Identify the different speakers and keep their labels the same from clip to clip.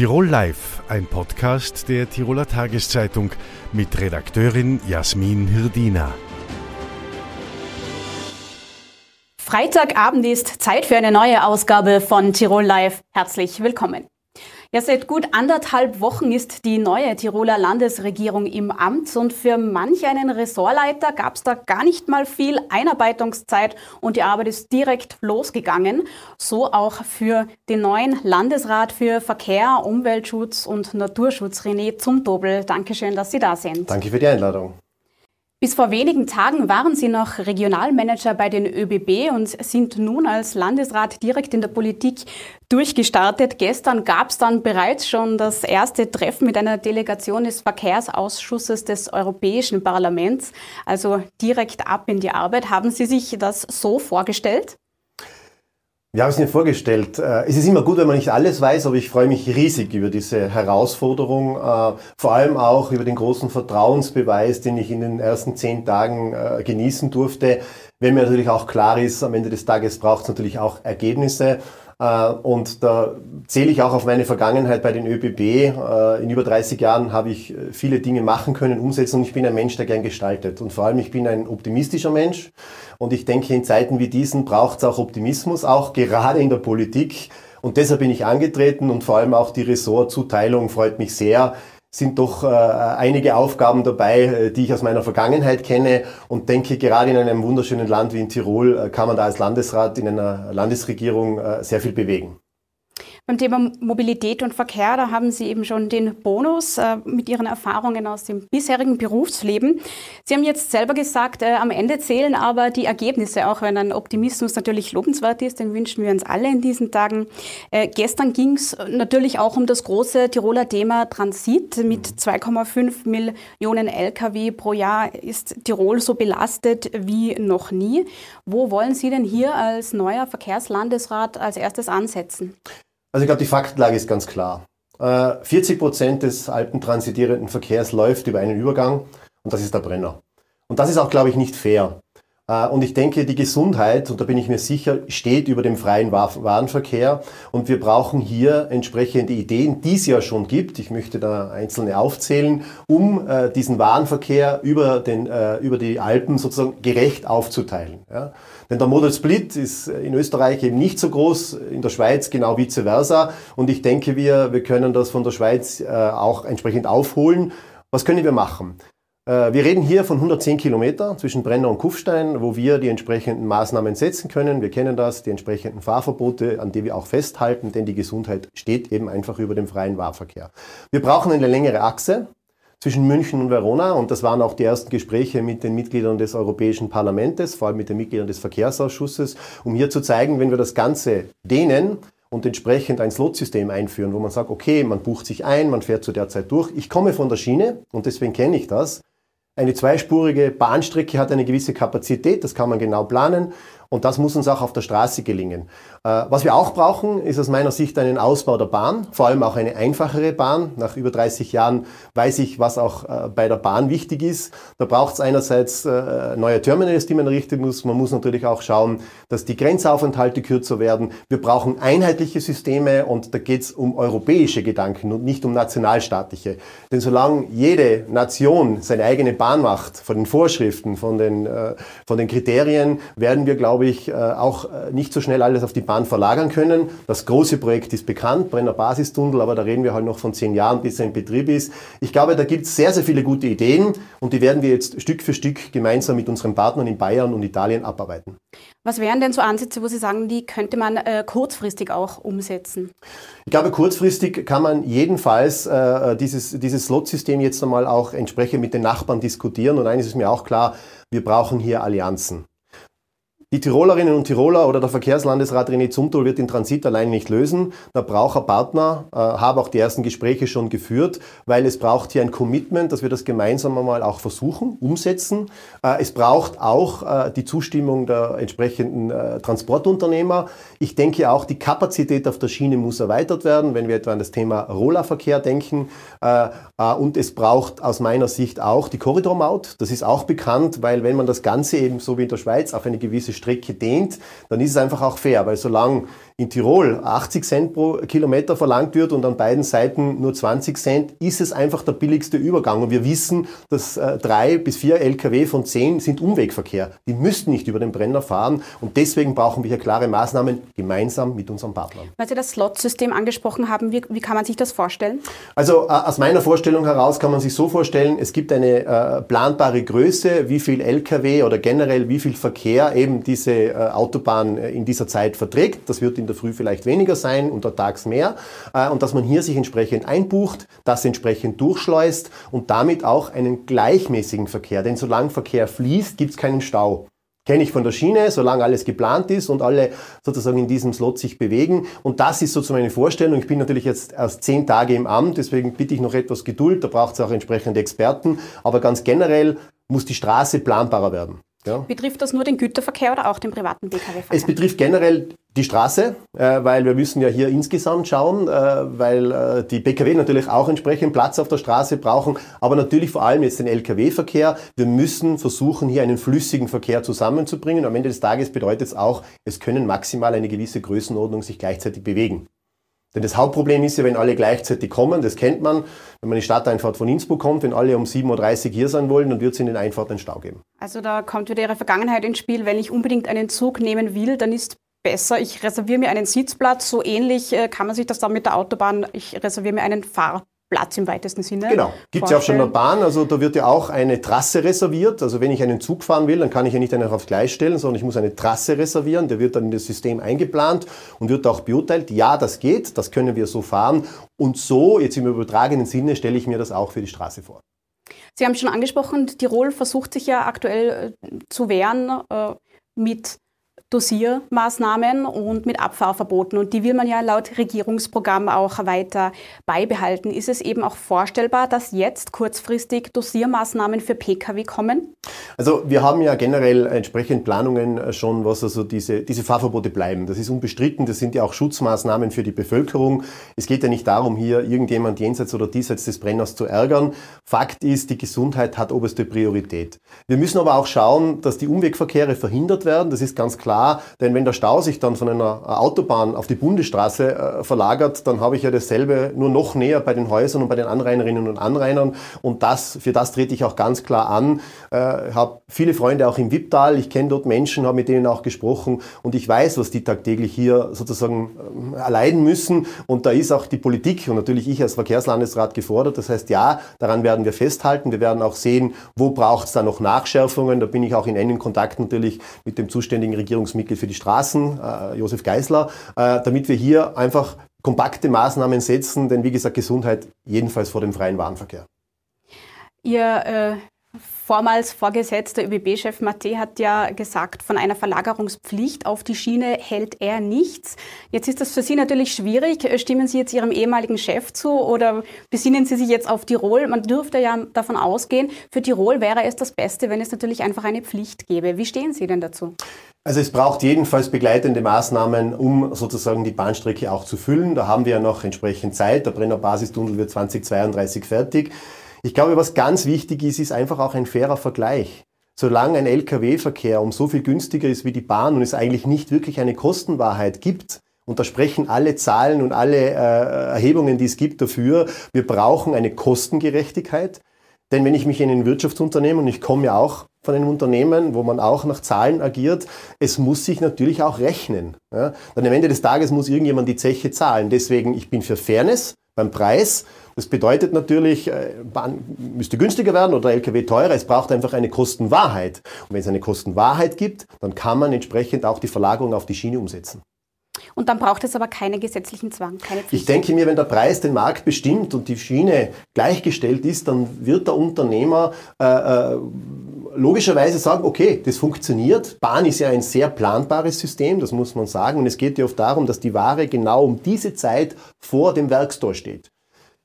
Speaker 1: Tirol Live, ein Podcast der Tiroler Tageszeitung mit Redakteurin Jasmin Hirdina.
Speaker 2: Freitagabend ist Zeit für eine neue Ausgabe von Tirol Live. Herzlich willkommen. Ja, seit gut anderthalb Wochen ist die neue Tiroler Landesregierung im Amt und für manch einen Ressortleiter gab es da gar nicht mal viel Einarbeitungszeit und die Arbeit ist direkt losgegangen. So auch für den neuen Landesrat für Verkehr, Umweltschutz und Naturschutz, René Zumtobel. Dankeschön, dass Sie da sind.
Speaker 3: Danke für die Einladung.
Speaker 2: Bis vor wenigen Tagen waren Sie noch Regionalmanager bei den ÖBB und sind nun als Landesrat direkt in der Politik durchgestartet. Gestern gab es dann bereits schon das erste Treffen mit einer Delegation des Verkehrsausschusses des Europäischen Parlaments, also direkt ab in die Arbeit. Haben Sie sich das so vorgestellt?
Speaker 3: Wir haben es mir vorgestellt. Äh, es ist immer gut, wenn man nicht alles weiß, aber ich freue mich riesig über diese Herausforderung, äh, vor allem auch über den großen Vertrauensbeweis, den ich in den ersten zehn Tagen äh, genießen durfte. Wenn mir natürlich auch klar ist, am Ende des Tages braucht es natürlich auch Ergebnisse. Und da zähle ich auch auf meine Vergangenheit bei den ÖBB. In über 30 Jahren habe ich viele Dinge machen können, umsetzen und ich bin ein Mensch, der gern gestaltet. Und vor allem, ich bin ein optimistischer Mensch. Und ich denke, in Zeiten wie diesen braucht es auch Optimismus, auch gerade in der Politik. Und deshalb bin ich angetreten und vor allem auch die Ressortzuteilung freut mich sehr. Sind doch äh, einige Aufgaben dabei, äh, die ich aus meiner Vergangenheit kenne und denke, gerade in einem wunderschönen Land wie in Tirol äh, kann man da als Landesrat in einer Landesregierung sehr viel bewegen.
Speaker 2: Beim Thema Mobilität und Verkehr, da haben Sie eben schon den Bonus äh, mit Ihren Erfahrungen aus dem bisherigen Berufsleben. Sie haben jetzt selber gesagt, äh, am Ende zählen aber die Ergebnisse, auch wenn ein Optimismus natürlich lobenswert ist, den wünschen wir uns alle in diesen Tagen. Äh, gestern ging es natürlich auch um das große Tiroler Thema Transit. Mit 2,5 Millionen Lkw pro Jahr ist Tirol so belastet wie noch nie. Wo wollen Sie denn hier als neuer Verkehrslandesrat als erstes ansetzen?
Speaker 3: Also ich glaube, die Faktenlage ist ganz klar. 40 äh, Prozent des alpentransitierenden Verkehrs läuft über einen Übergang und das ist der Brenner. Und das ist auch, glaube ich, nicht fair. Äh, und ich denke, die Gesundheit, und da bin ich mir sicher, steht über dem freien Warenverkehr. Und wir brauchen hier entsprechende Ideen, die es ja schon gibt. Ich möchte da einzelne aufzählen, um äh, diesen Warenverkehr über, den, über die Alpen sozusagen gerecht aufzuteilen. Denn der Model Split ist in Österreich eben nicht so groß, in der Schweiz genau vice versa. Und ich denke, wir, wir können das von der Schweiz äh, auch entsprechend aufholen. Was können wir machen? Äh, wir reden hier von 110 Kilometer zwischen Brenner und Kufstein, wo wir die entsprechenden Maßnahmen setzen können. Wir kennen das, die entsprechenden Fahrverbote, an die wir auch festhalten, denn die Gesundheit steht eben einfach über dem freien Fahrverkehr. Wir brauchen eine längere Achse zwischen München und Verona. Und das waren auch die ersten Gespräche mit den Mitgliedern des Europäischen Parlaments, vor allem mit den Mitgliedern des Verkehrsausschusses, um hier zu zeigen, wenn wir das Ganze dehnen, und entsprechend ein Slot-System einführen, wo man sagt, okay, man bucht sich ein, man fährt zu der Zeit durch. Ich komme von der Schiene und deswegen kenne ich das. Eine zweispurige Bahnstrecke hat eine gewisse Kapazität, das kann man genau planen. Und das muss uns auch auf der Straße gelingen. Äh, was wir auch brauchen, ist aus meiner Sicht einen Ausbau der Bahn, vor allem auch eine einfachere Bahn. Nach über 30 Jahren weiß ich, was auch äh, bei der Bahn wichtig ist. Da braucht es einerseits äh, neue Terminals, die man errichten muss. Man muss natürlich auch schauen, dass die Grenzaufenthalte kürzer werden. Wir brauchen einheitliche Systeme und da geht es um europäische Gedanken und nicht um nationalstaatliche. Denn solange jede Nation seine eigene Bahn macht, von den Vorschriften, von den, von den Kriterien, werden wir, glaube ich, äh, auch äh, nicht so schnell alles auf die Bahn verlagern können. Das große Projekt ist bekannt, Brenner Basistunnel, aber da reden wir halt noch von zehn Jahren, bis er in Betrieb ist. Ich glaube, da gibt es sehr, sehr viele gute Ideen und die werden wir jetzt Stück für Stück gemeinsam mit unseren Partnern in Bayern und Italien abarbeiten.
Speaker 2: Was wären denn so Ansätze, wo Sie sagen, die könnte man äh, kurzfristig auch umsetzen?
Speaker 3: Ich glaube, kurzfristig kann man jedenfalls äh, dieses, dieses Slot-System jetzt einmal auch entsprechend mit den Nachbarn diskutieren. Und eines ist mir auch klar, wir brauchen hier Allianzen. Die Tirolerinnen und Tiroler oder der Verkehrslandesrat René Zumthol wird den Transit allein nicht lösen. Da braucht er Partner, äh, habe auch die ersten Gespräche schon geführt, weil es braucht hier ein Commitment, dass wir das gemeinsam einmal auch versuchen, umsetzen. Äh, es braucht auch äh, die Zustimmung der entsprechenden äh, Transportunternehmer. Ich denke auch, die Kapazität auf der Schiene muss erweitert werden, wenn wir etwa an das Thema Rollerverkehr denken. Äh, äh, und es braucht aus meiner Sicht auch die Korridormaut. Das ist auch bekannt, weil wenn man das Ganze eben so wie in der Schweiz auf eine gewisse Strecke dehnt, dann ist es einfach auch fair, weil solange in Tirol 80 Cent pro Kilometer verlangt wird und an beiden Seiten nur 20 Cent, ist es einfach der billigste Übergang. Und wir wissen, dass äh, drei bis vier Lkw von zehn sind Umwegverkehr. Die müssten nicht über den Brenner fahren und deswegen brauchen wir hier klare Maßnahmen gemeinsam mit unseren Partnern.
Speaker 2: Weil Sie das Slot-System angesprochen haben, wie, wie, kann man sich das vorstellen?
Speaker 3: Also äh, aus meiner Vorstellung heraus kann man sich so vorstellen, es gibt eine äh, planbare Größe, wie viel Lkw oder generell wie viel Verkehr eben diese äh, Autobahn äh, in dieser Zeit verträgt. Das wird in der Früh vielleicht weniger sein, untertags mehr. Äh, und dass man hier sich entsprechend einbucht, das entsprechend durchschleust und damit auch einen gleichmäßigen Verkehr. Denn solange Verkehr fließt, gibt es keinen Stau. Kenne ich von der Schiene, solange alles geplant ist und alle sozusagen in diesem Slot sich bewegen. Und das ist sozusagen meine Vorstellung. Ich bin natürlich jetzt erst zehn Tage im Amt, deswegen bitte ich noch etwas Geduld. Da braucht es auch entsprechende Experten. Aber ganz generell muss die Straße planbarer werden.
Speaker 2: Ja. Betrifft das nur den Güterverkehr oder auch den privaten Pkw-Verkehr?
Speaker 3: Es betrifft generell die Straße, äh, weil wir müssen ja hier insgesamt schauen, äh, weil äh, die Pkw natürlich auch entsprechend Platz auf der Straße brauchen, aber natürlich vor allem jetzt den Lkw-Verkehr. Wir müssen versuchen, hier einen flüssigen Verkehr zusammenzubringen. Am Ende des Tages bedeutet es auch, es können maximal eine gewisse Größenordnung sich gleichzeitig bewegen. Denn das Hauptproblem ist ja, wenn alle gleichzeitig kommen, das kennt man, wenn man in die Stadteinfahrt von Innsbruck kommt, wenn alle um 7.30 Uhr hier sein wollen, dann wird es in den Einfahrten einen Stau geben.
Speaker 2: Also da kommt wieder Ihre Vergangenheit ins Spiel. Wenn ich unbedingt einen Zug nehmen will, dann ist besser, ich reserviere mir einen Sitzplatz. So ähnlich äh, kann man sich das dann mit der Autobahn, ich reserviere mir einen Fahrplatz. Platz im weitesten Sinne.
Speaker 3: Genau. Gibt es ja auch schon in der Bahn. Also da wird ja auch eine Trasse reserviert. Also wenn ich einen Zug fahren will, dann kann ich ja nicht einen aufs Gleis stellen, sondern ich muss eine Trasse reservieren. Der wird dann in das System eingeplant und wird auch beurteilt. Ja, das geht, das können wir so fahren. Und so, jetzt im übertragenen Sinne, stelle ich mir das auch für die Straße vor.
Speaker 2: Sie haben schon angesprochen, Tirol versucht sich ja aktuell äh, zu wehren äh, mit Dosiermaßnahmen und mit Abfahrverboten. Und die will man ja laut Regierungsprogramm auch weiter beibehalten. Ist es eben auch vorstellbar, dass jetzt kurzfristig Dosiermaßnahmen für Pkw kommen?
Speaker 3: Also wir haben ja generell entsprechend Planungen schon, was also diese, diese Fahrverbote bleiben. Das ist unbestritten. Das sind ja auch Schutzmaßnahmen für die Bevölkerung. Es geht ja nicht darum, hier irgendjemand jenseits oder diesseits des Brenners zu ärgern. Fakt ist, die Gesundheit hat oberste Priorität. Wir müssen aber auch schauen, dass die Umwegverkehre verhindert werden. Das ist ganz klar klar, denn wenn der Stau sich dann von einer Autobahn auf die Bundesstraße äh, verlagert, dann habe ich ja dasselbe nur noch näher bei den Häusern und bei den Anrainerinnen und Anrainern und das, für das trete ich auch ganz klar an. Äh, habe viele Freunde auch im Wipptal, ich kenne dort Menschen, habe mit denen auch gesprochen und ich weiß, was die tagtäglich hier sozusagen äh, erleiden müssen und da ist auch die Politik und natürlich ich als Verkehrslandesrat gefordert. Das heißt, ja, daran werden wir festhalten. Wir werden auch sehen, wo braucht es da noch Nachschärfungen. Da bin ich auch in engen Kontakt natürlich mit dem zuständigen Regierungs Verwaltungsmitglied für die Straßen, äh, Josef Geisler, äh, damit wir hier einfach kompakte Maßnahmen setzen, denn wie gesagt, Gesundheit jedenfalls vor dem freien Warenverkehr.
Speaker 2: Ihr äh, vormals Vorgesetzter ÖBB-Chef Matte hat ja gesagt, von einer Verlagerungspflicht auf die Schiene hält er nichts. Jetzt ist das für Sie natürlich schwierig. Stimmen Sie jetzt Ihrem ehemaligen Chef zu oder besinnen Sie sich jetzt auf Tirol? Man dürfte ja davon ausgehen, für Tirol wäre es das Beste, wenn es natürlich einfach eine Pflicht gäbe. Wie stehen Sie denn dazu?
Speaker 3: Also es braucht jedenfalls begleitende Maßnahmen, um sozusagen die Bahnstrecke auch zu füllen. Da haben wir ja noch entsprechend Zeit. Der Brenner Basistunnel wird 2032 fertig. Ich glaube, was ganz wichtig ist, ist einfach auch ein fairer Vergleich. Solange ein Lkw-Verkehr um so viel günstiger ist wie die Bahn und es eigentlich nicht wirklich eine Kostenwahrheit gibt, und da sprechen alle Zahlen und alle äh, Erhebungen, die es gibt, dafür, wir brauchen eine Kostengerechtigkeit. Denn wenn ich mich in ein Wirtschaftsunternehmen, und ich komme ja auch von einem Unternehmen, wo man auch nach Zahlen agiert, es muss sich natürlich auch rechnen. Ja? Dann am Ende des Tages muss irgendjemand die Zeche zahlen. Deswegen, ich bin für Fairness beim Preis. Das bedeutet natürlich, äh, Bahn müsste günstiger werden oder LKW teurer. Es braucht einfach eine Kostenwahrheit. Und wenn es eine Kostenwahrheit gibt, dann kann man entsprechend auch die Verlagerung auf die Schiene umsetzen.
Speaker 2: Und dann braucht es aber keinen gesetzlichen Zwang, keine.
Speaker 3: Ich denke mir, wenn der Preis den Markt bestimmt und die Schiene gleichgestellt ist, dann wird der Unternehmer äh, äh, logischerweise sagen, okay, das funktioniert. Bahn ist ja ein sehr planbares System, das muss man sagen. Und es geht ja oft darum, dass die Ware genau um diese Zeit vor dem Werkstor steht.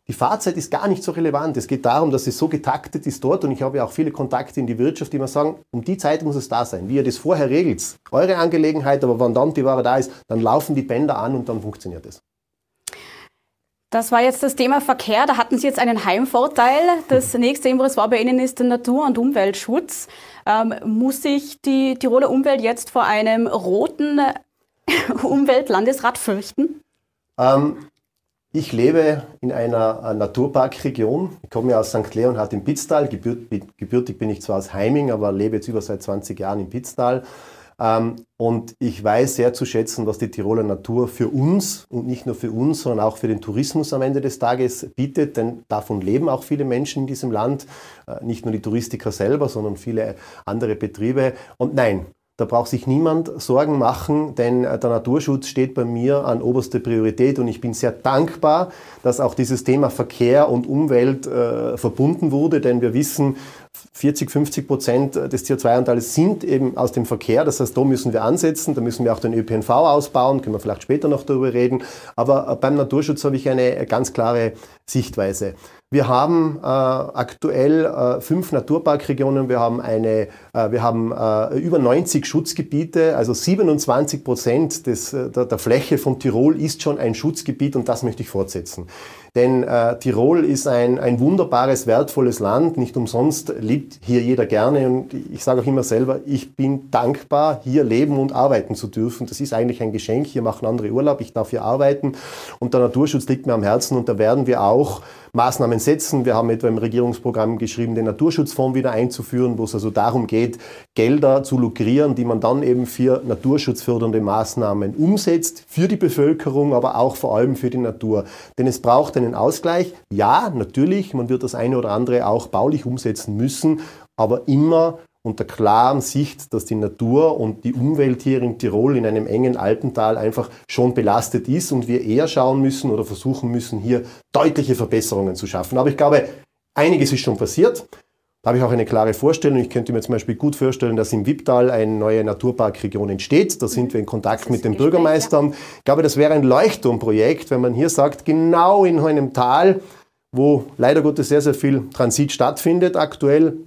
Speaker 3: Die Fahrzeit ist gar nicht so relevant. Es geht darum, dass es so getaktet ist dort und ich habe ja auch viele Kontakte in die Wirtschaft, die mir sagen, um die Zeit muss es da sein. Wie ihr das vorher regelt, eure Angelegenheit, aber wenn dann die Ware da ist, dann laufen die Bänder an und dann funktioniert es.
Speaker 2: Das war jetzt das Thema Verkehr. Da hatten Sie jetzt einen Heimvorteil. Das nächste Impresswort bei Ihnen ist der Natur- und Umweltschutz. Ähm, muss sich die Tiroler Umwelt jetzt vor einem roten Umweltlandesrat fürchten?
Speaker 3: Ähm, ich lebe in einer äh, Naturparkregion. Ich komme ja aus St. Leonhard im Pitztal. Gebürtig bin ich zwar aus Heiming, aber lebe jetzt über seit 20 Jahren im Pitztal. Ähm, und ich weiß sehr zu schätzen, was die Tiroler Natur für uns und nicht nur für uns, sondern auch für den Tourismus am Ende des Tages bietet, denn davon leben auch viele Menschen in diesem Land, äh, nicht nur die Touristiker selber, sondern viele andere Betriebe. Und nein, da braucht sich niemand Sorgen machen, denn äh, der Naturschutz steht bei mir an oberster Priorität und ich bin sehr dankbar, dass auch dieses Thema Verkehr und Umwelt äh, verbunden wurde, denn wir wissen, 40, 50 Prozent des CO2-Anteils sind eben aus dem Verkehr. Das heißt, da müssen wir ansetzen, da müssen wir auch den ÖPNV ausbauen, können wir vielleicht später noch darüber reden. Aber äh, beim Naturschutz habe ich eine ganz klare Sichtweise. Wir haben äh, aktuell äh, fünf Naturparkregionen. Wir haben, eine, äh, wir haben äh, über 90 Schutzgebiete, also 27 Prozent des, äh, der, der, Fläche von Tirol ist schon ein Schutzgebiet und das möchte ich fortsetzen. Denn äh, Tirol ist ein, ein wunderbares, wertvolles Land. Nicht umsonst liebt hier jeder gerne. Und ich sage auch immer selber, ich bin dankbar, hier leben und arbeiten zu dürfen. Das ist eigentlich ein Geschenk. Hier machen andere Urlaub, ich darf hier arbeiten. Und der Naturschutz liegt mir am Herzen und da werden wir auch Maßnahmen setzen. Wir haben etwa im Regierungsprogramm geschrieben, den Naturschutzfonds wieder einzuführen, wo es also darum geht, Gelder zu lukrieren, die man dann eben für naturschutzfördernde Maßnahmen umsetzt, für die Bevölkerung, aber auch vor allem für die Natur. Denn es braucht einen Ausgleich. Ja, natürlich, man wird das eine oder andere auch baulich umsetzen müssen, aber immer unter klaren Sicht, dass die Natur und die Umwelt hier in Tirol in einem engen Alpental einfach schon belastet ist und wir eher schauen müssen oder versuchen müssen, hier deutliche Verbesserungen zu schaffen. Aber ich glaube, einiges ist schon passiert. Da habe ich auch eine klare Vorstellung. Ich könnte mir zum Beispiel gut vorstellen, dass im Wipptal eine neue Naturparkregion entsteht. Da sind wir in Kontakt mit den Bürgermeistern. Ich glaube, das wäre ein Leuchtturmprojekt, wenn man hier sagt, genau in einem Tal, wo leider Gottes sehr, sehr viel Transit stattfindet aktuell,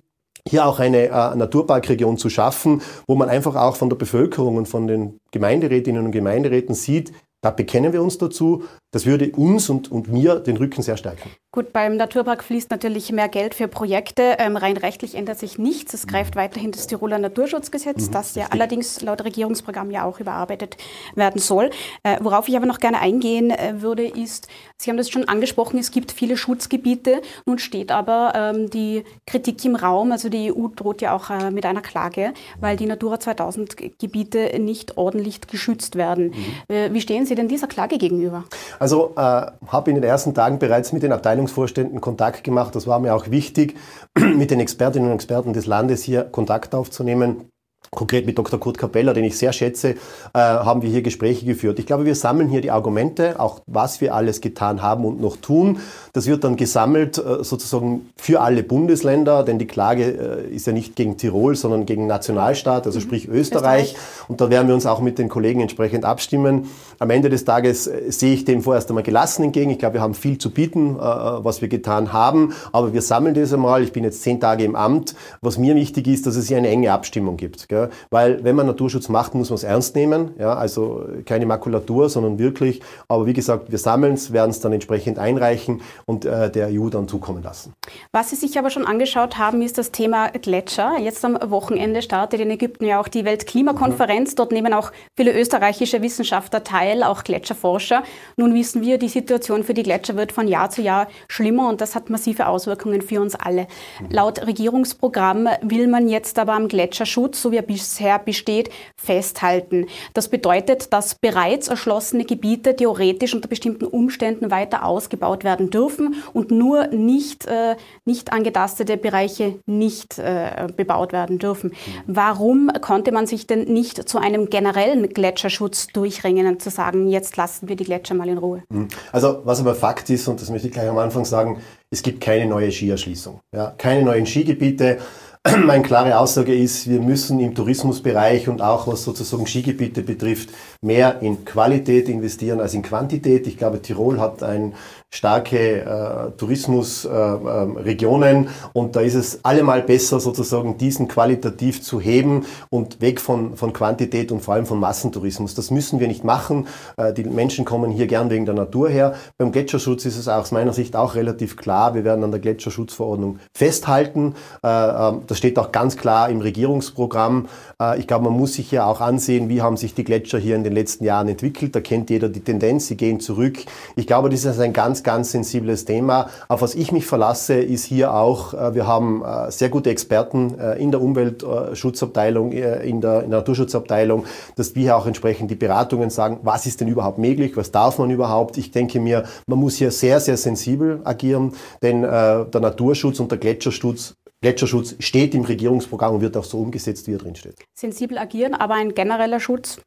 Speaker 3: hier auch eine äh, Naturparkregion zu schaffen, wo man einfach auch von der Bevölkerung und von den Gemeinderätinnen und Gemeinderäten sieht, da bekennen wir uns dazu. Das würde uns und, und mir den Rücken sehr stärken.
Speaker 2: Gut, beim Naturpark fließt natürlich mehr Geld für Projekte. Ähm, rein rechtlich ändert sich nichts. Es greift mhm. weiterhin das Tiroler Naturschutzgesetz, mhm, das ja richtig. allerdings laut Regierungsprogramm ja auch überarbeitet werden soll. Äh, worauf ich aber noch gerne eingehen äh, würde, ist, Sie haben das schon angesprochen, es gibt viele Schutzgebiete. Nun steht aber ähm, die Kritik im Raum, also die EU droht ja auch äh, mit einer Klage, weil die Natura 2000 Gebiete nicht ordentlich geschützt werden. Mhm. Äh, wie stehen Sie denn dieser Klage gegenüber?
Speaker 3: Also äh, habe in den ersten Tagen bereits mit den Abteilungsvorständen Kontakt gemacht. Das war mir auch wichtig, mit den Expertinnen und Experten des Landes hier Kontakt aufzunehmen. Konkret mit Dr. Kurt Capella, den ich sehr schätze, äh, haben wir hier Gespräche geführt. Ich glaube, wir sammeln hier die Argumente, auch was wir alles getan haben und noch tun. Das wird dann gesammelt äh, sozusagen für alle Bundesländer, denn die Klage äh, ist ja nicht gegen Tirol, sondern gegen Nationalstaat, also mhm. sprich Österreich. Österreich. Und da werden wir uns auch mit den Kollegen entsprechend abstimmen. Am Ende des Tages sehe ich dem vorerst einmal gelassen entgegen. Ich glaube, wir haben viel zu bieten, was wir getan haben. Aber wir sammeln das einmal. Ich bin jetzt zehn Tage im Amt. Was mir wichtig ist, dass es hier eine enge Abstimmung gibt. Gell? Ja, weil wenn man Naturschutz macht, muss man es ernst nehmen. Ja, also keine Makulatur, sondern wirklich. Aber wie gesagt, wir sammeln es, werden es dann entsprechend einreichen und äh, der EU dann zukommen lassen.
Speaker 2: Was Sie sich aber schon angeschaut haben, ist das Thema Gletscher. Jetzt am Wochenende startet in Ägypten ja auch die Weltklimakonferenz. Mhm. Dort nehmen auch viele österreichische Wissenschaftler teil, auch Gletscherforscher. Nun wissen wir, die Situation für die Gletscher wird von Jahr zu Jahr schlimmer und das hat massive Auswirkungen für uns alle. Mhm. Laut Regierungsprogramm will man jetzt aber am Gletscherschutz, so wie bisher besteht, festhalten. Das bedeutet, dass bereits erschlossene Gebiete theoretisch unter bestimmten Umständen weiter ausgebaut werden dürfen und nur nicht, äh, nicht angetastete Bereiche nicht äh, bebaut werden dürfen. Warum konnte man sich denn nicht zu einem generellen Gletscherschutz durchringen, zu sagen, jetzt lassen wir die Gletscher mal in Ruhe?
Speaker 3: Hm. Also was aber Fakt ist, und das möchte ich gleich am Anfang sagen, es gibt keine neue Skierschließung. Ja, keine neuen Skigebiete. Meine klare Aussage ist, wir müssen im Tourismusbereich und auch was sozusagen Skigebiete betrifft, mehr in Qualität investieren als in Quantität. Ich glaube, Tirol hat ein starke äh, Tourismusregionen äh, äh, und da ist es allemal besser sozusagen diesen qualitativ zu heben und weg von, von Quantität und vor allem von Massentourismus. Das müssen wir nicht machen. Äh, die Menschen kommen hier gern wegen der Natur her. Beim Gletscherschutz ist es aus meiner Sicht auch relativ klar. Wir werden an der Gletscherschutzverordnung festhalten. Äh, ähm, das steht auch ganz klar im Regierungsprogramm. Äh, ich glaube, man muss sich ja auch ansehen, wie haben sich die Gletscher hier in den letzten Jahren entwickelt. Da kennt jeder die Tendenz, sie gehen zurück. Ich glaube, das ist ein ganz ganz, sensibles Thema. Auf was ich mich verlasse, ist hier auch, äh, wir haben äh, sehr gute Experten in der Umweltschutzabteilung, in der, in der Naturschutzabteilung, dass wir auch entsprechend die Beratungen sagen, was ist denn überhaupt möglich, was darf man überhaupt. Ich denke mir, man muss hier sehr, sehr sensibel agieren, denn der Naturschutz und der Gletscherschutz Gletscherschutz steht im Regierungsprogramm und wird auch so umgesetzt, wie er drin steht.
Speaker 2: Sensibel agieren, aber ein genereller Schutz?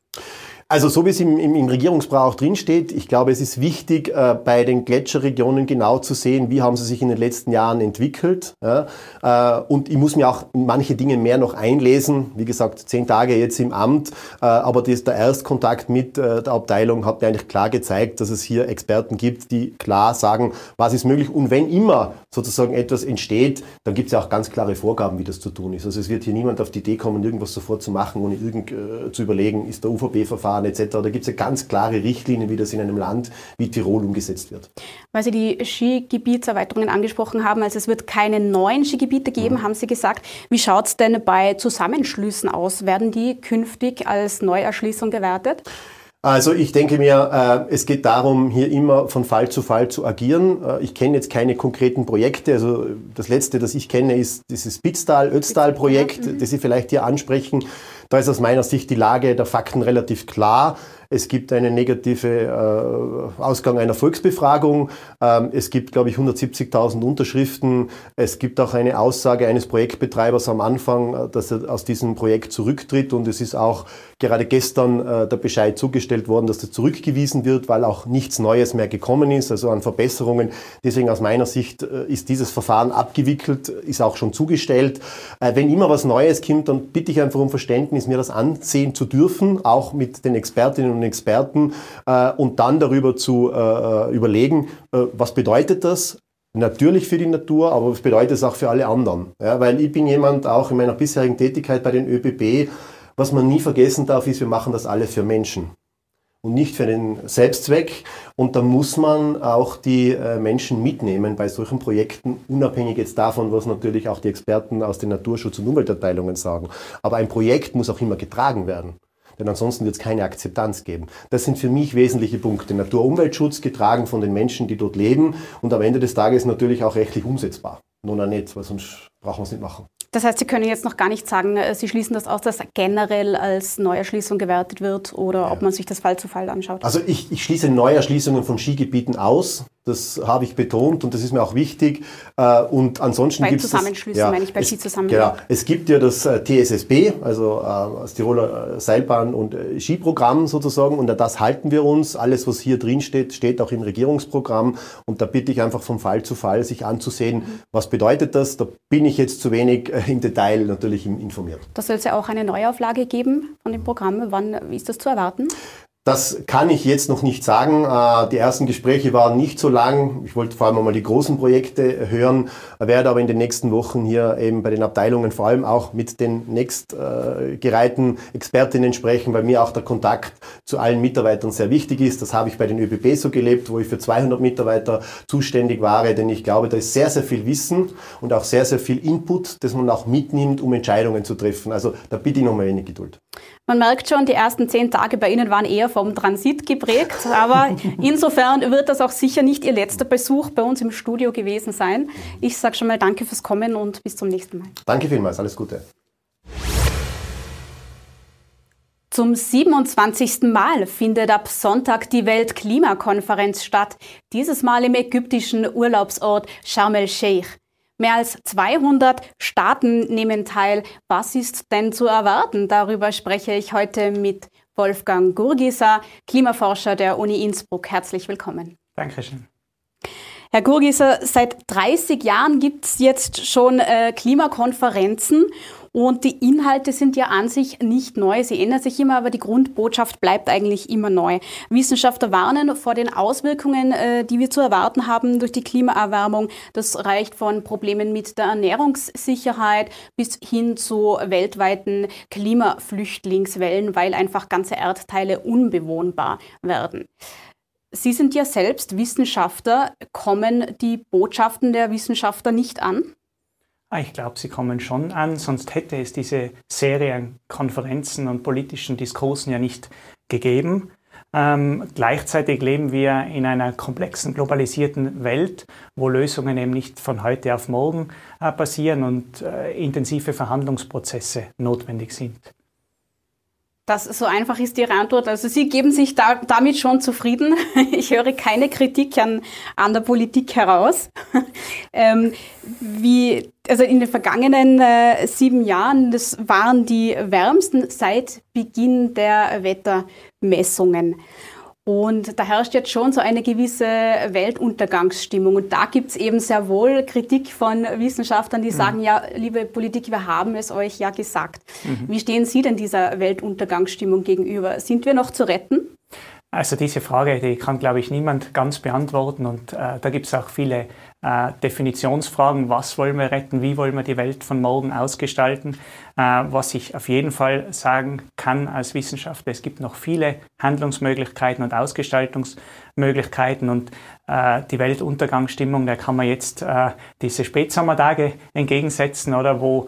Speaker 3: Also so wie es im, im, im Regierungsbrauch drinsteht, ich glaube, es ist wichtig, äh, bei den Gletscherregionen genau zu sehen, wie haben sie sich in den letzten Jahren entwickelt. Ja? Äh, und ich muss mir auch manche Dinge mehr noch einlesen. Wie gesagt, zehn Tage jetzt im Amt, äh, aber das, der Erstkontakt mit äh, der Abteilung hat mir eigentlich klar gezeigt, dass es hier Experten gibt, die klar sagen, was ist möglich. Und wenn immer sozusagen etwas entsteht, dann gibt es ja auch ganz klare Vorgaben, wie das zu tun ist. Also es wird hier niemand auf die Idee kommen, irgendwas sofort zu machen, ohne irgend äh, zu überlegen, ist der UVB-Verfahren Verfahren etc. Da gibt es ja ganz klare Richtlinien, wie das in einem Land wie Tirol umgesetzt wird.
Speaker 2: Weil Sie die Skigebietserweiterungen angesprochen haben, also es wird keine neuen Skigebiete geben, mhm. haben Sie gesagt. Wie schaut es denn bei Zusammenschlüssen aus? Werden die künftig als Neuerschließung gewertet?
Speaker 3: Also ich denke mir, äh, es geht darum, hier immer von Fall zu Fall zu agieren. Äh, ich kenne jetzt keine konkreten Projekte. Also das letzte, das ich kenne, ist dieses Spitztal-Ötztal-Projekt, mhm. das Sie vielleicht hier ansprechen. Da ist aus meiner Sicht die Lage der Fakten relativ klar. Es gibt einen negative äh, Ausgang einer Volksbefragung. Ähm, es gibt, glaube ich, 170.000 Unterschriften. Es gibt auch eine Aussage eines Projektbetreibers am Anfang, äh, dass er aus diesem Projekt zurücktritt. Und es ist auch gerade gestern äh, der Bescheid zugestellt worden, dass das zurückgewiesen wird, weil auch nichts Neues mehr gekommen ist, also an Verbesserungen. Deswegen aus meiner Sicht äh, ist dieses Verfahren abgewickelt, ist auch schon zugestellt. Äh, wenn immer was Neues kommt, dann bitte ich einfach um Verständnis, mir das ansehen zu dürfen, auch mit den Expertinnen und und Experten äh, und dann darüber zu äh, überlegen, äh, was bedeutet das Natürlich für die Natur, aber was bedeutet es auch für alle anderen? Ja, weil ich bin jemand auch in meiner bisherigen Tätigkeit bei den ÖBB, was man nie vergessen darf, ist, wir machen das alle für Menschen und nicht für den Selbstzweck. Und da muss man auch die äh, Menschen mitnehmen bei solchen Projekten, unabhängig jetzt davon, was natürlich auch die Experten aus den Naturschutz- und Umweltabteilungen sagen. Aber ein Projekt muss auch immer getragen werden denn ansonsten wird es keine Akzeptanz geben. Das sind für mich wesentliche Punkte. Natur-Umweltschutz getragen von den Menschen, die dort leben und am Ende des Tages natürlich auch rechtlich umsetzbar. Nun auch nicht, weil sonst brauchen wir es nicht machen.
Speaker 2: Das heißt, Sie können jetzt noch gar nicht sagen, äh, Sie schließen das aus, dass generell als Neuerschließung gewertet wird oder ja. ob man sich das Fall zu Fall anschaut?
Speaker 3: Also ich, ich schließe Neuerschließungen von Skigebieten aus. Das habe ich betont und das ist mir auch wichtig. Äh, und ansonsten gibt
Speaker 2: es. Zusammenschlüsse, ja, meine ich, bei Skizusammenschlüssen.
Speaker 3: Genau. Es gibt ja das äh, TSSB, also das Tiroler Seilbahn- und Skiprogramm sozusagen. Und an das halten wir uns. Alles, was hier drin steht, steht auch im Regierungsprogramm. Und da bitte ich einfach vom Fall zu Fall sich anzusehen, mhm. was bedeutet das. Da bin ich jetzt zu wenig im Detail natürlich informiert.
Speaker 2: Da soll es ja auch eine Neuauflage geben von dem Programm. Wann ist das zu erwarten?
Speaker 3: Das kann ich jetzt noch nicht sagen. Äh, die ersten Gespräche waren nicht so lang. Ich wollte vor allem einmal die großen Projekte hören, werde aber in den nächsten Wochen hier eben bei den Abteilungen vor allem auch mit den nächstgereihten Expertinnen sprechen, weil mir auch der Kontakt zu allen Mitarbeitern sehr wichtig ist. Das habe ich bei den ÖBB so gelebt, wo ich für 200 Mitarbeiter zuständig war, denn ich glaube, da ist sehr, sehr viel Wissen und auch sehr, sehr viel Input, das man auch mitnimmt, um Entscheidungen zu treffen. Also da bitte ich noch mal wenig Geduld.
Speaker 2: Man merkt schon, die ersten zehn Tage bei Ihnen waren eher vom Transit geprägt, aber insofern wird das auch sicher nicht Ihr letzter Besuch bei uns im Studio gewesen sein. Ich sage schon mal danke fürs Kommen und bis zum nächsten Mal.
Speaker 3: Danke vielmals, alles Gute.
Speaker 2: Zum 27. Mal findet ab Sonntag die Weltklimakonferenz statt, dieses Mal im ägyptischen Urlaubsort Sharm el-Sheikh. Mehr als 200 Staaten nehmen teil. Was ist denn zu erwarten? Darüber spreche ich heute mit Wolfgang Gurgisa, Klimaforscher der Uni Innsbruck. Herzlich willkommen.
Speaker 4: Dankeschön.
Speaker 2: Herr Gurgiser, seit 30 Jahren gibt es jetzt schon äh, Klimakonferenzen und die Inhalte sind ja an sich nicht neu. Sie ändern sich immer, aber die Grundbotschaft bleibt eigentlich immer neu. Wissenschaftler warnen vor den Auswirkungen, äh, die wir zu erwarten haben durch die Klimaerwärmung. Das reicht von Problemen mit der Ernährungssicherheit bis hin zu weltweiten Klimaflüchtlingswellen, weil einfach ganze Erdteile unbewohnbar werden. Sie sind ja selbst Wissenschaftler. Kommen die Botschaften der Wissenschaftler nicht an?
Speaker 4: Ah, ich glaube, sie kommen schon an, sonst hätte es diese Serie an Konferenzen und politischen Diskursen ja nicht gegeben. Ähm, gleichzeitig leben wir in einer komplexen, globalisierten Welt, wo Lösungen eben nicht von heute auf morgen äh, passieren und äh, intensive Verhandlungsprozesse notwendig sind.
Speaker 2: Das so einfach ist Ihre Antwort. Also Sie geben sich da, damit schon zufrieden. Ich höre keine Kritik an, an der Politik heraus. ähm, wie, also in den vergangenen äh, sieben Jahren, das waren die wärmsten seit Beginn der Wettermessungen. Und da herrscht jetzt schon so eine gewisse Weltuntergangsstimmung. Und da gibt es eben sehr wohl Kritik von Wissenschaftlern, die mhm. sagen, ja, liebe Politik, wir haben es euch ja gesagt. Mhm. Wie stehen Sie denn dieser Weltuntergangsstimmung gegenüber? Sind wir noch zu retten?
Speaker 4: Also diese Frage, die kann, glaube ich, niemand ganz beantworten. Und äh, da gibt es auch viele äh, Definitionsfragen. Was wollen wir retten? Wie wollen wir die Welt von morgen ausgestalten? Äh, was ich auf jeden Fall sagen kann als Wissenschaftler, es gibt noch viele Handlungsmöglichkeiten und Ausgestaltungsmöglichkeiten. Und äh, die Weltuntergangsstimmung, da kann man jetzt äh, diese Spätsommertage entgegensetzen oder wo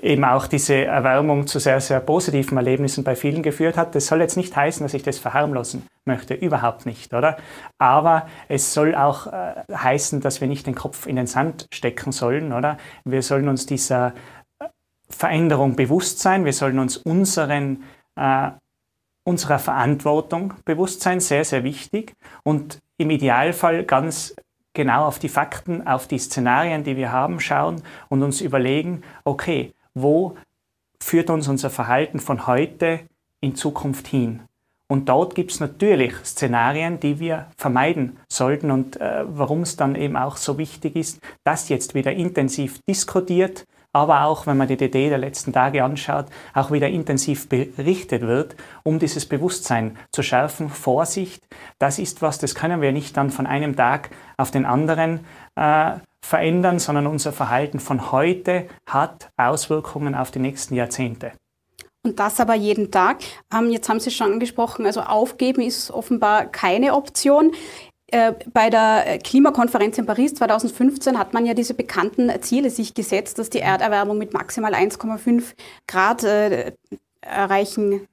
Speaker 4: eben auch diese Erwärmung zu sehr, sehr positiven Erlebnissen bei vielen geführt hat. Das soll jetzt nicht heißen, dass ich das verharmlosen möchte, überhaupt nicht, oder? Aber es soll auch äh, heißen, dass wir nicht den Kopf in den Sand stecken sollen, oder? Wir sollen uns dieser äh, Veränderung bewusst sein, wir sollen uns unseren, äh, unserer Verantwortung bewusst sein, sehr, sehr wichtig. Und im Idealfall ganz genau auf die Fakten, auf die Szenarien, die wir haben, schauen und uns überlegen, okay, wo führt uns unser Verhalten von heute in Zukunft hin. Und dort gibt es natürlich Szenarien, die wir vermeiden sollten und äh, warum es dann eben auch so wichtig ist, dass jetzt wieder intensiv diskutiert, aber auch, wenn man die DD der letzten Tage anschaut, auch wieder intensiv berichtet wird, um dieses Bewusstsein zu schärfen. Vorsicht, das ist was, das können wir nicht dann von einem Tag auf den anderen äh, verändern, sondern unser Verhalten von heute hat Auswirkungen auf die nächsten Jahrzehnte.
Speaker 2: Und das aber jeden Tag. Ähm, jetzt haben Sie schon angesprochen, also aufgeben ist offenbar keine Option. Äh, bei der Klimakonferenz in Paris 2015 hat man ja diese bekannten Ziele sich gesetzt, dass die Erderwärmung mit maximal 1,5 Grad äh, erreichen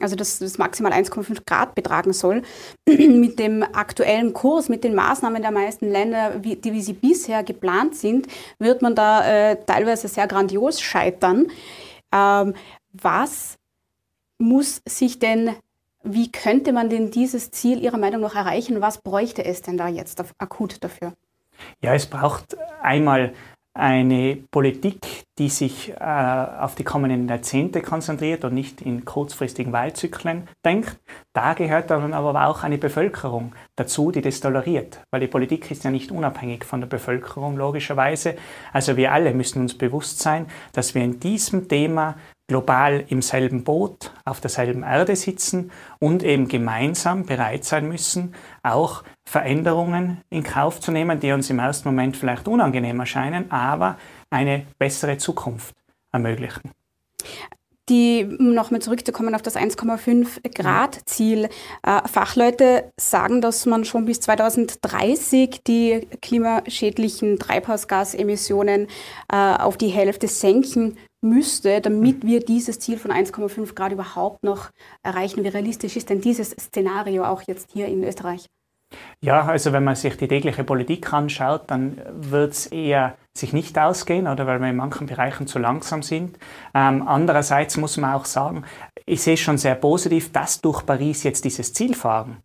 Speaker 2: also dass das maximal 1,5 Grad betragen soll, mit dem aktuellen Kurs, mit den Maßnahmen der meisten Länder, wie, die wie sie bisher geplant sind, wird man da äh, teilweise sehr grandios scheitern. Ähm, was muss sich denn, wie könnte man denn dieses Ziel Ihrer Meinung nach erreichen? Was bräuchte es denn da jetzt akut dafür?
Speaker 4: Ja, es braucht einmal eine Politik, die sich äh, auf die kommenden Jahrzehnte konzentriert und nicht in kurzfristigen Wahlzyklen denkt. Da gehört dann aber auch eine Bevölkerung dazu, die das toleriert, weil die Politik ist ja nicht unabhängig von der Bevölkerung logischerweise. Also wir alle müssen uns bewusst sein, dass wir in diesem Thema global im selben Boot, auf derselben Erde sitzen und eben gemeinsam bereit sein müssen, auch Veränderungen in Kauf zu nehmen, die uns im ersten Moment vielleicht unangenehm erscheinen, aber eine bessere Zukunft ermöglichen.
Speaker 2: Die, um nochmal zurückzukommen auf das 1,5 Grad Ziel. Äh, Fachleute sagen, dass man schon bis 2030 die klimaschädlichen Treibhausgasemissionen äh, auf die Hälfte senken müsste, damit wir dieses Ziel von 1,5 Grad überhaupt noch erreichen. Wie realistisch ist denn dieses Szenario auch jetzt hier in Österreich?
Speaker 4: Ja, also wenn man sich die tägliche Politik anschaut, dann wird es eher sich nicht ausgehen, oder weil wir in manchen Bereichen zu langsam sind. Ähm, andererseits muss man auch sagen, ich sehe schon sehr positiv, dass durch Paris jetzt dieses Zielfahren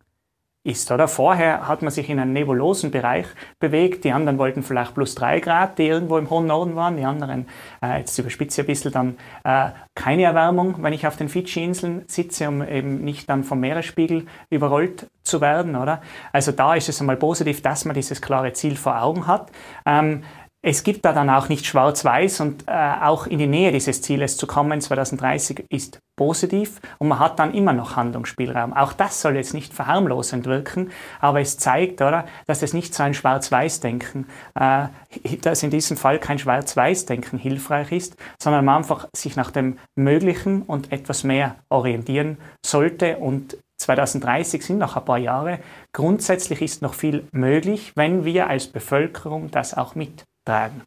Speaker 4: ist, oder? Vorher hat man sich in einem nebulosen Bereich bewegt. Die anderen wollten vielleicht plus drei Grad, die irgendwo im hohen Norden waren. Die anderen, äh, jetzt überspitze ich ein bisschen, dann äh, keine Erwärmung, wenn ich auf den Fidschi-Inseln sitze, um eben nicht dann vom Meeresspiegel überrollt zu werden, oder? Also da ist es einmal positiv, dass man dieses klare Ziel vor Augen hat. Ähm, es gibt da dann auch nicht schwarz-weiß und äh, auch in die Nähe dieses Zieles zu kommen, 2030, ist positiv und man hat dann immer noch Handlungsspielraum. Auch das soll jetzt nicht verharmlosend wirken, aber es zeigt, oder, dass es nicht so ein Schwarz-Weiß-Denken, äh, dass in diesem Fall kein Schwarz-Weiß-Denken hilfreich ist, sondern man einfach sich nach dem Möglichen und etwas mehr orientieren sollte und 2030 sind noch ein paar Jahre. Grundsätzlich ist noch viel möglich, wenn wir als Bevölkerung das auch mit tragen.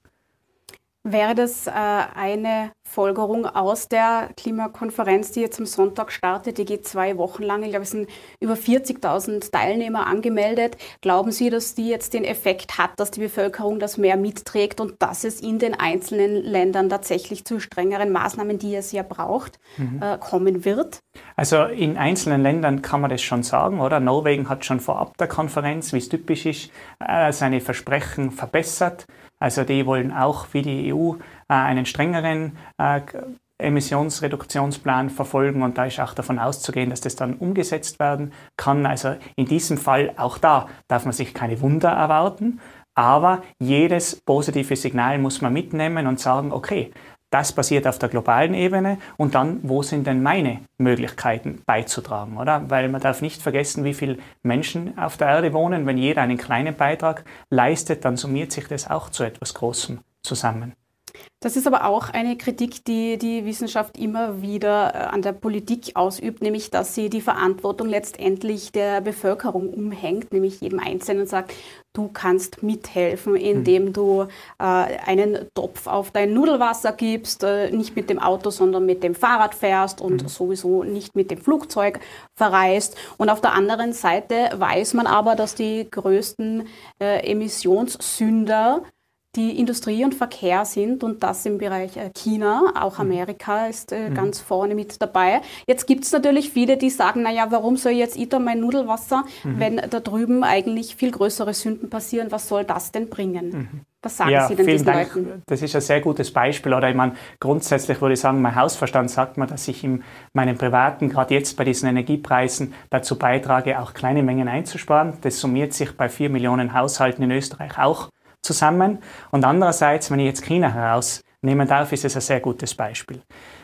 Speaker 2: Wäre das äh, eine Folgerung aus der Klimakonferenz, die jetzt am Sonntag startet? Die geht zwei Wochen lang. Ich glaube, es sind über 40.000 Teilnehmer angemeldet. Glauben Sie, dass die jetzt den Effekt hat, dass die Bevölkerung das mehr mitträgt und dass es in den einzelnen Ländern tatsächlich zu strengeren Maßnahmen, die es ja braucht, mhm. äh, kommen wird?
Speaker 4: Also in einzelnen Ländern kann man das schon sagen, oder? Norwegen hat schon vorab der Konferenz, wie es typisch ist, äh, seine Versprechen verbessert. Also die wollen auch wie die EU äh, einen strengeren äh, Emissionsreduktionsplan verfolgen und da ist auch davon auszugehen, dass das dann umgesetzt werden kann. Also in diesem Fall, auch da darf man sich keine Wunder erwarten, aber jedes positive Signal muss man mitnehmen und sagen, okay, das passiert auf der globalen Ebene und dann, wo sind denn meine Möglichkeiten beizutragen, oder? Weil man darf nicht vergessen, wie viele Menschen auf der Erde wohnen. Wenn jeder einen kleinen Beitrag leistet, dann summiert sich das auch zu etwas Großem zusammen.
Speaker 2: Das ist aber auch eine Kritik, die die Wissenschaft immer wieder äh, an der Politik ausübt, nämlich dass sie die Verantwortung letztendlich der Bevölkerung umhängt, nämlich jedem Einzelnen sagt, du kannst mithelfen, indem mhm. du äh, einen Topf auf dein Nudelwasser gibst, äh, nicht mit dem Auto, sondern mit dem Fahrrad fährst und mhm. sowieso nicht mit dem Flugzeug verreist. Und auf der anderen Seite weiß man aber, dass die größten äh, Emissionssünder die Industrie und Verkehr sind und das im Bereich äh, China, auch mhm. Amerika ist äh, mhm. ganz vorne mit dabei. Jetzt gibt es natürlich viele, die sagen, naja, warum soll jetzt da mein Nudelwasser, mhm. wenn da drüben eigentlich viel größere Sünden passieren, was soll das denn bringen? Mhm. Was sagen ja, Sie denn diesen Dank. Leuten?
Speaker 4: Das ist ein sehr gutes Beispiel. Oder ich meine, grundsätzlich würde ich sagen, mein Hausverstand sagt mir, dass ich in meinem privaten, gerade jetzt bei diesen Energiepreisen, dazu beitrage, auch kleine Mengen einzusparen. Das summiert sich bei vier Millionen Haushalten in Österreich auch zusammen. Und andererseits, wenn ich jetzt China herausnehmen darf, ist es ein sehr gutes Beispiel.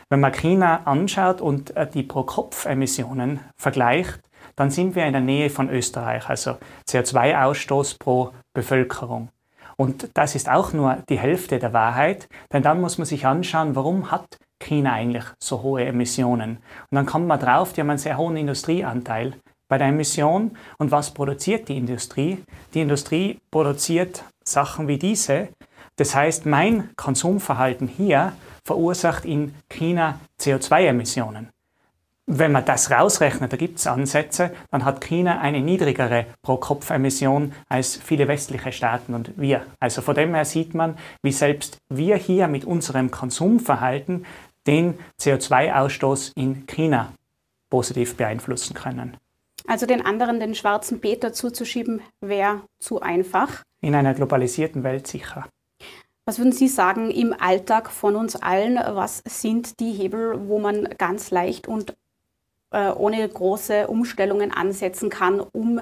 Speaker 4: Wenn man China anschaut und äh, die Pro-Kopf-Emissionen vergleicht, dann sind wir in der Nähe von Österreich, also CO2-Ausstoß pro Bevölkerung. Und das ist auch nur die Hälfte der Wahrheit, denn dann muss man sich anschauen, warum hat China eigentlich so hohe Emissionen? Und dann kommt man drauf, die haben einen sehr hohen Industrieanteil bei der Emission. Und was produziert die Industrie? Die Industrie produziert Sachen wie diese. Das heißt, mein Konsumverhalten hier verursacht in China CO2-Emissionen. Wenn man das rausrechnet, da gibt es Ansätze, dann hat China eine niedrigere Pro-Kopf-Emission als viele westliche Staaten und wir. Also von dem her sieht man, wie selbst wir hier mit unserem Konsumverhalten den CO2-Ausstoß in China positiv beeinflussen können.
Speaker 2: Also den anderen den schwarzen Peter zuzuschieben, wäre zu einfach.
Speaker 4: In einer globalisierten Welt sicher.
Speaker 2: Was würden Sie sagen im Alltag von uns allen? Was sind die Hebel, wo man ganz leicht und äh, ohne große Umstellungen ansetzen kann, um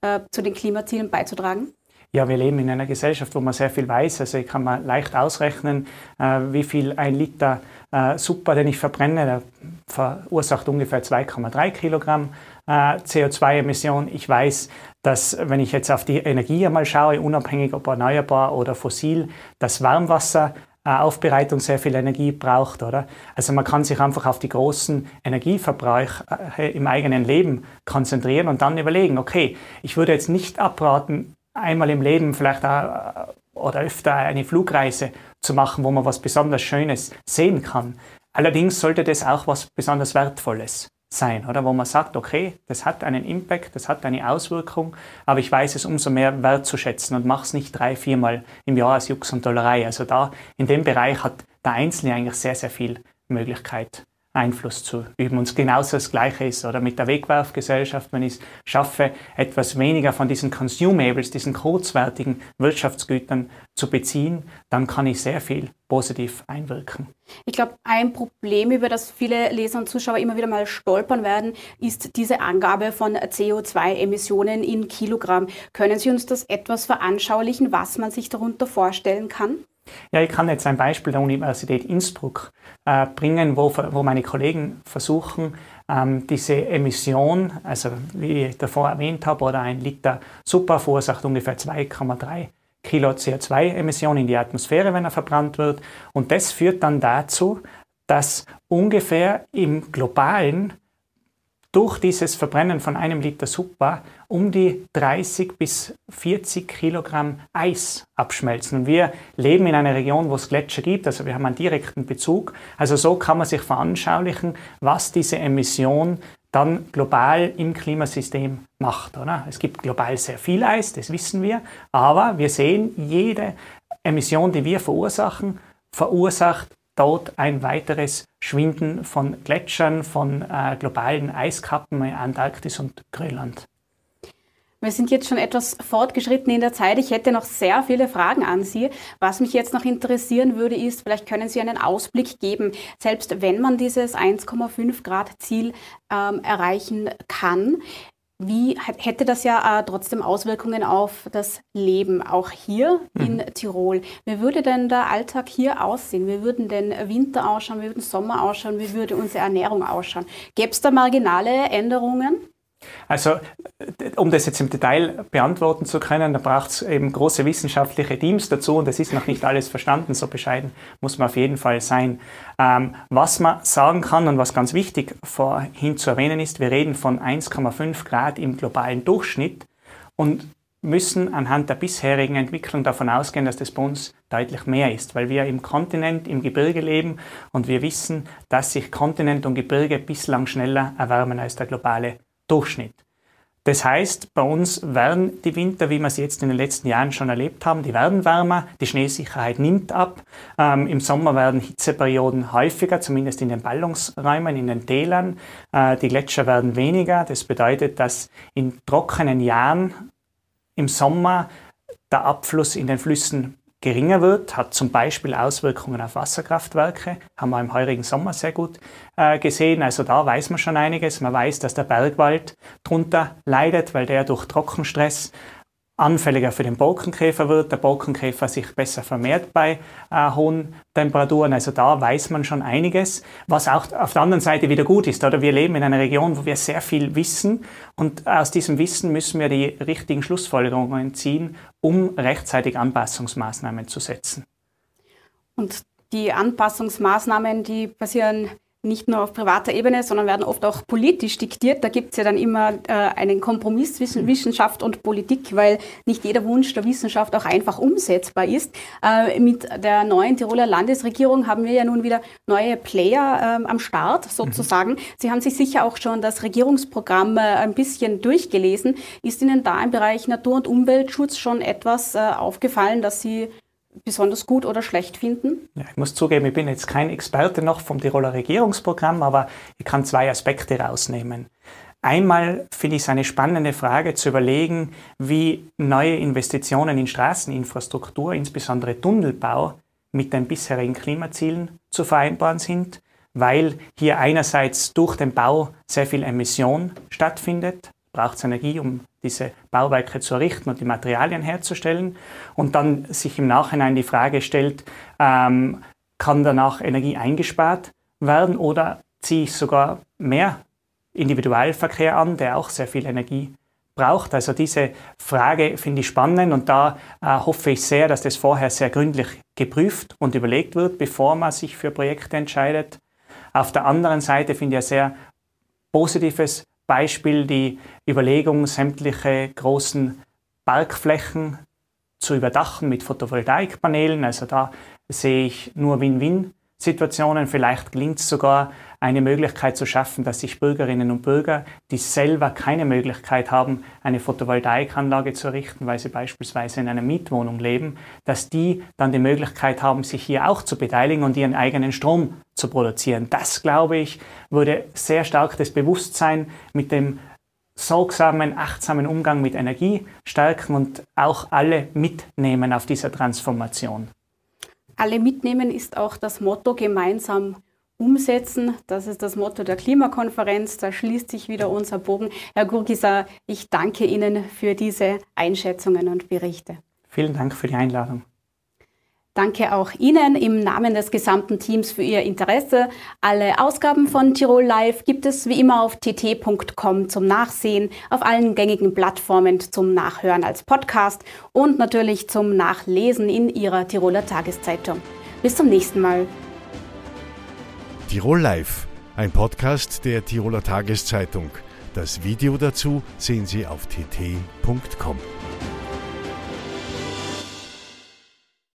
Speaker 2: äh, zu den Klimazielen beizutragen?
Speaker 4: Ja, wir leben in einer Gesellschaft, wo man sehr viel weiß. Also ich kann mal leicht ausrechnen, äh, wie viel ein Liter äh, Super, den ich verbrenne, der verursacht ungefähr 2,3 Kilogramm CO2-Emission. Ich weiß, dass wenn ich jetzt auf die Energie einmal schaue, unabhängig ob erneuerbar oder fossil, dass Warmwasser äh, Aufbereitung sehr viel Energie braucht, oder? Also man kann sich einfach auf die großen Energieverbrauch äh, im eigenen Leben konzentrieren und dann überlegen, okay, ich würde jetzt nicht abraten, einmal im Leben vielleicht auch, oder öfter eine Flugreise zu machen, wo man was besonders Schönes sehen kann. Allerdings sollte das auch was besonders Wertvolles sein, oder? Wo man sagt, okay, das hat einen Impact, das hat eine Auswirkung, aber ich weiß es umso mehr wertzuschätzen und mache es nicht drei, viermal im Jahr als Jux und Dollerei. Also da, in dem Bereich hat der Einzelne eigentlich sehr, sehr viel Möglichkeit Einfluss zu üben. Und genauso das Gleiche ist oder mit der Wegwerfgesellschaft, wenn ich es schaffe, etwas weniger von diesen Consumables, diesen kurzwertigen Wirtschaftsgütern zu beziehen, dann kann ich sehr viel positiv einwirken.
Speaker 2: Ich glaube, ein Problem, über das viele Leser und Zuschauer immer wieder mal stolpern werden, ist diese Angabe von CO2-Emissionen in Kilogramm. Können Sie uns das etwas veranschaulichen, was man sich darunter vorstellen kann?
Speaker 4: Ja, ich kann jetzt ein Beispiel der Universität Innsbruck äh, bringen, wo, wo meine Kollegen versuchen, ähm, diese Emission, also wie ich davor erwähnt habe, oder ein Liter Super verursacht ungefähr 2,3 Kilo CO2-Emissionen in die Atmosphäre, wenn er verbrannt wird. Und das führt dann dazu, dass ungefähr im globalen durch dieses Verbrennen von einem Liter Super um die 30 bis 40 Kilogramm Eis abschmelzen. Und wir leben in einer Region, wo es Gletscher gibt, also wir haben einen direkten Bezug. Also so kann man sich veranschaulichen, was diese Emission dann global im Klimasystem macht. Oder? Es gibt global sehr viel Eis, das wissen wir, aber wir sehen, jede Emission, die wir verursachen, verursacht dort ein weiteres Schwinden von Gletschern, von äh, globalen Eiskappen in Antarktis und Grönland.
Speaker 2: Wir sind jetzt schon etwas fortgeschritten in der Zeit. Ich hätte noch sehr viele Fragen an Sie. Was mich jetzt noch interessieren würde, ist, vielleicht können Sie einen Ausblick geben, selbst wenn man dieses 1,5 Grad Ziel ähm, erreichen kann. Wie hätte das ja äh, trotzdem Auswirkungen auf das Leben, auch hier mhm. in Tirol? Wie würde denn der Alltag hier aussehen? Wie würden denn Winter ausschauen? Wie würden Sommer ausschauen? Wie würde unsere Ernährung ausschauen? Gäbe es da marginale Änderungen?
Speaker 4: Also, um das jetzt im Detail beantworten zu können, da braucht es eben große wissenschaftliche Teams dazu und es ist noch nicht alles verstanden, so bescheiden muss man auf jeden Fall sein. Ähm, was man sagen kann und was ganz wichtig vorhin zu erwähnen ist, wir reden von 1,5 Grad im globalen Durchschnitt und müssen anhand der bisherigen Entwicklung davon ausgehen, dass das bei uns deutlich mehr ist, weil wir im Kontinent, im Gebirge leben und wir wissen, dass sich Kontinent und Gebirge bislang schneller erwärmen als der globale Durchschnitt. Das heißt, bei uns werden die Winter, wie wir sie jetzt in den letzten Jahren schon erlebt haben, die werden wärmer, die Schneesicherheit nimmt ab. Ähm, Im Sommer werden Hitzeperioden häufiger, zumindest in den Ballungsräumen, in den Tälern. Äh, die Gletscher werden weniger. Das bedeutet, dass in trockenen Jahren im Sommer der Abfluss in den Flüssen geringer wird, hat zum Beispiel Auswirkungen auf Wasserkraftwerke, haben wir im heurigen Sommer sehr gut äh, gesehen. Also da weiß man schon einiges. Man weiß, dass der Bergwald drunter leidet, weil der durch Trockenstress anfälliger für den Borkenkäfer wird, der Borkenkäfer sich besser vermehrt bei äh, hohen Temperaturen. Also da weiß man schon einiges, was auch auf der anderen Seite wieder gut ist. Oder wir leben in einer Region, wo wir sehr viel wissen und aus diesem Wissen müssen wir die richtigen Schlussfolgerungen ziehen, um rechtzeitig Anpassungsmaßnahmen zu setzen.
Speaker 2: Und die Anpassungsmaßnahmen, die passieren nicht nur auf privater Ebene, sondern werden oft auch politisch diktiert. Da gibt es ja dann immer äh, einen Kompromiss zwischen Wissenschaft und Politik, weil nicht jeder Wunsch der Wissenschaft auch einfach umsetzbar ist. Äh, mit der neuen Tiroler Landesregierung haben wir ja nun wieder neue Player äh, am Start sozusagen. Mhm. Sie haben sich sicher auch schon das Regierungsprogramm äh, ein bisschen durchgelesen. Ist Ihnen da im Bereich Natur- und Umweltschutz schon etwas äh, aufgefallen, dass Sie besonders gut oder schlecht finden?
Speaker 4: Ja, ich muss zugeben, ich bin jetzt kein Experte noch vom Tiroler Regierungsprogramm, aber ich kann zwei Aspekte rausnehmen. Einmal finde ich es eine spannende Frage zu überlegen, wie neue Investitionen in Straßeninfrastruktur, insbesondere Tunnelbau, mit den bisherigen Klimazielen zu vereinbaren sind, weil hier einerseits durch den Bau sehr viel Emission stattfindet, braucht es Energie, um diese Bauwerke zu errichten und die Materialien herzustellen. Und dann sich im Nachhinein die Frage stellt, ähm, kann danach Energie eingespart werden oder ziehe ich sogar mehr Individualverkehr an, der auch sehr viel Energie braucht. Also diese Frage finde ich spannend und da äh, hoffe ich sehr, dass das vorher sehr gründlich geprüft und überlegt wird, bevor man sich für Projekte entscheidet. Auf der anderen Seite finde ich ein sehr positives Beispiel die Überlegung, sämtliche großen Parkflächen zu überdachen mit Photovoltaikpanelen. Also da sehe ich nur Win-Win. Situationen. Vielleicht gelingt es sogar, eine Möglichkeit zu schaffen, dass sich Bürgerinnen und Bürger, die selber keine Möglichkeit haben, eine Photovoltaikanlage zu errichten, weil sie beispielsweise in einer Mietwohnung leben, dass die dann die Möglichkeit haben, sich hier auch zu beteiligen und ihren eigenen Strom zu produzieren. Das, glaube ich, würde sehr stark das Bewusstsein mit dem sorgsamen, achtsamen Umgang mit Energie stärken und auch alle mitnehmen auf dieser Transformation.
Speaker 2: Alle mitnehmen ist auch das Motto gemeinsam umsetzen. Das ist das Motto der Klimakonferenz. Da schließt sich wieder unser Bogen. Herr Gurgisa, ich danke Ihnen für diese Einschätzungen und Berichte.
Speaker 4: Vielen Dank für die Einladung.
Speaker 2: Danke auch Ihnen im Namen des gesamten Teams für Ihr Interesse. Alle Ausgaben von Tirol Live gibt es wie immer auf tt.com zum Nachsehen, auf allen gängigen Plattformen zum Nachhören als Podcast und natürlich zum Nachlesen in Ihrer Tiroler Tageszeitung. Bis zum nächsten Mal.
Speaker 1: Tirol Live, ein Podcast der Tiroler Tageszeitung. Das Video dazu sehen Sie auf tt.com.